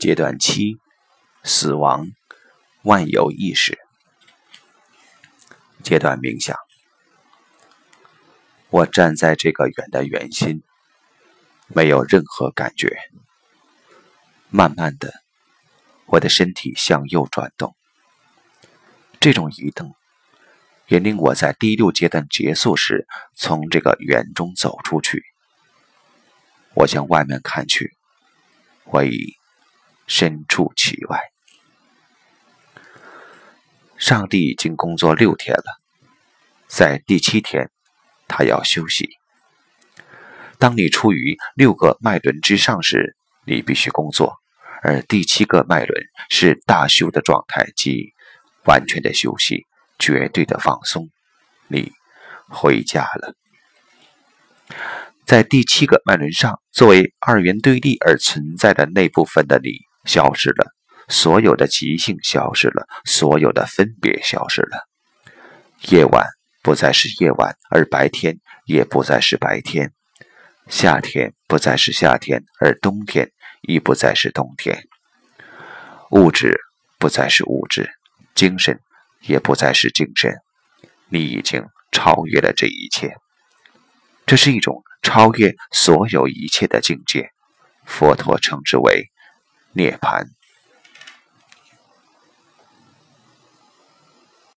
阶段七：死亡，万有意识。阶段冥想。我站在这个圆的圆心，没有任何感觉。慢慢的，我的身体向右转动。这种移动，也令我在第六阶段结束时，从这个圆中走出去。我向外面看去，我已身处其外。上帝已经工作六天了，在第七天，他要休息。当你处于六个脉轮之上时，你必须工作，而第七个脉轮是大休的状态，即完全的休息，绝对的放松。你回家了。在第七个脉轮上，作为二元对立而存在的那部分的你消失了，所有的即兴消失了，所有的分别消失了。夜晚不再是夜晚，而白天也不再是白天。夏天不再是夏天，而冬天亦不再是冬天。物质不再是物质，精神也不再是精神。你已经超越了这一切。这是一种。超越所有一切的境界，佛陀称之为涅槃。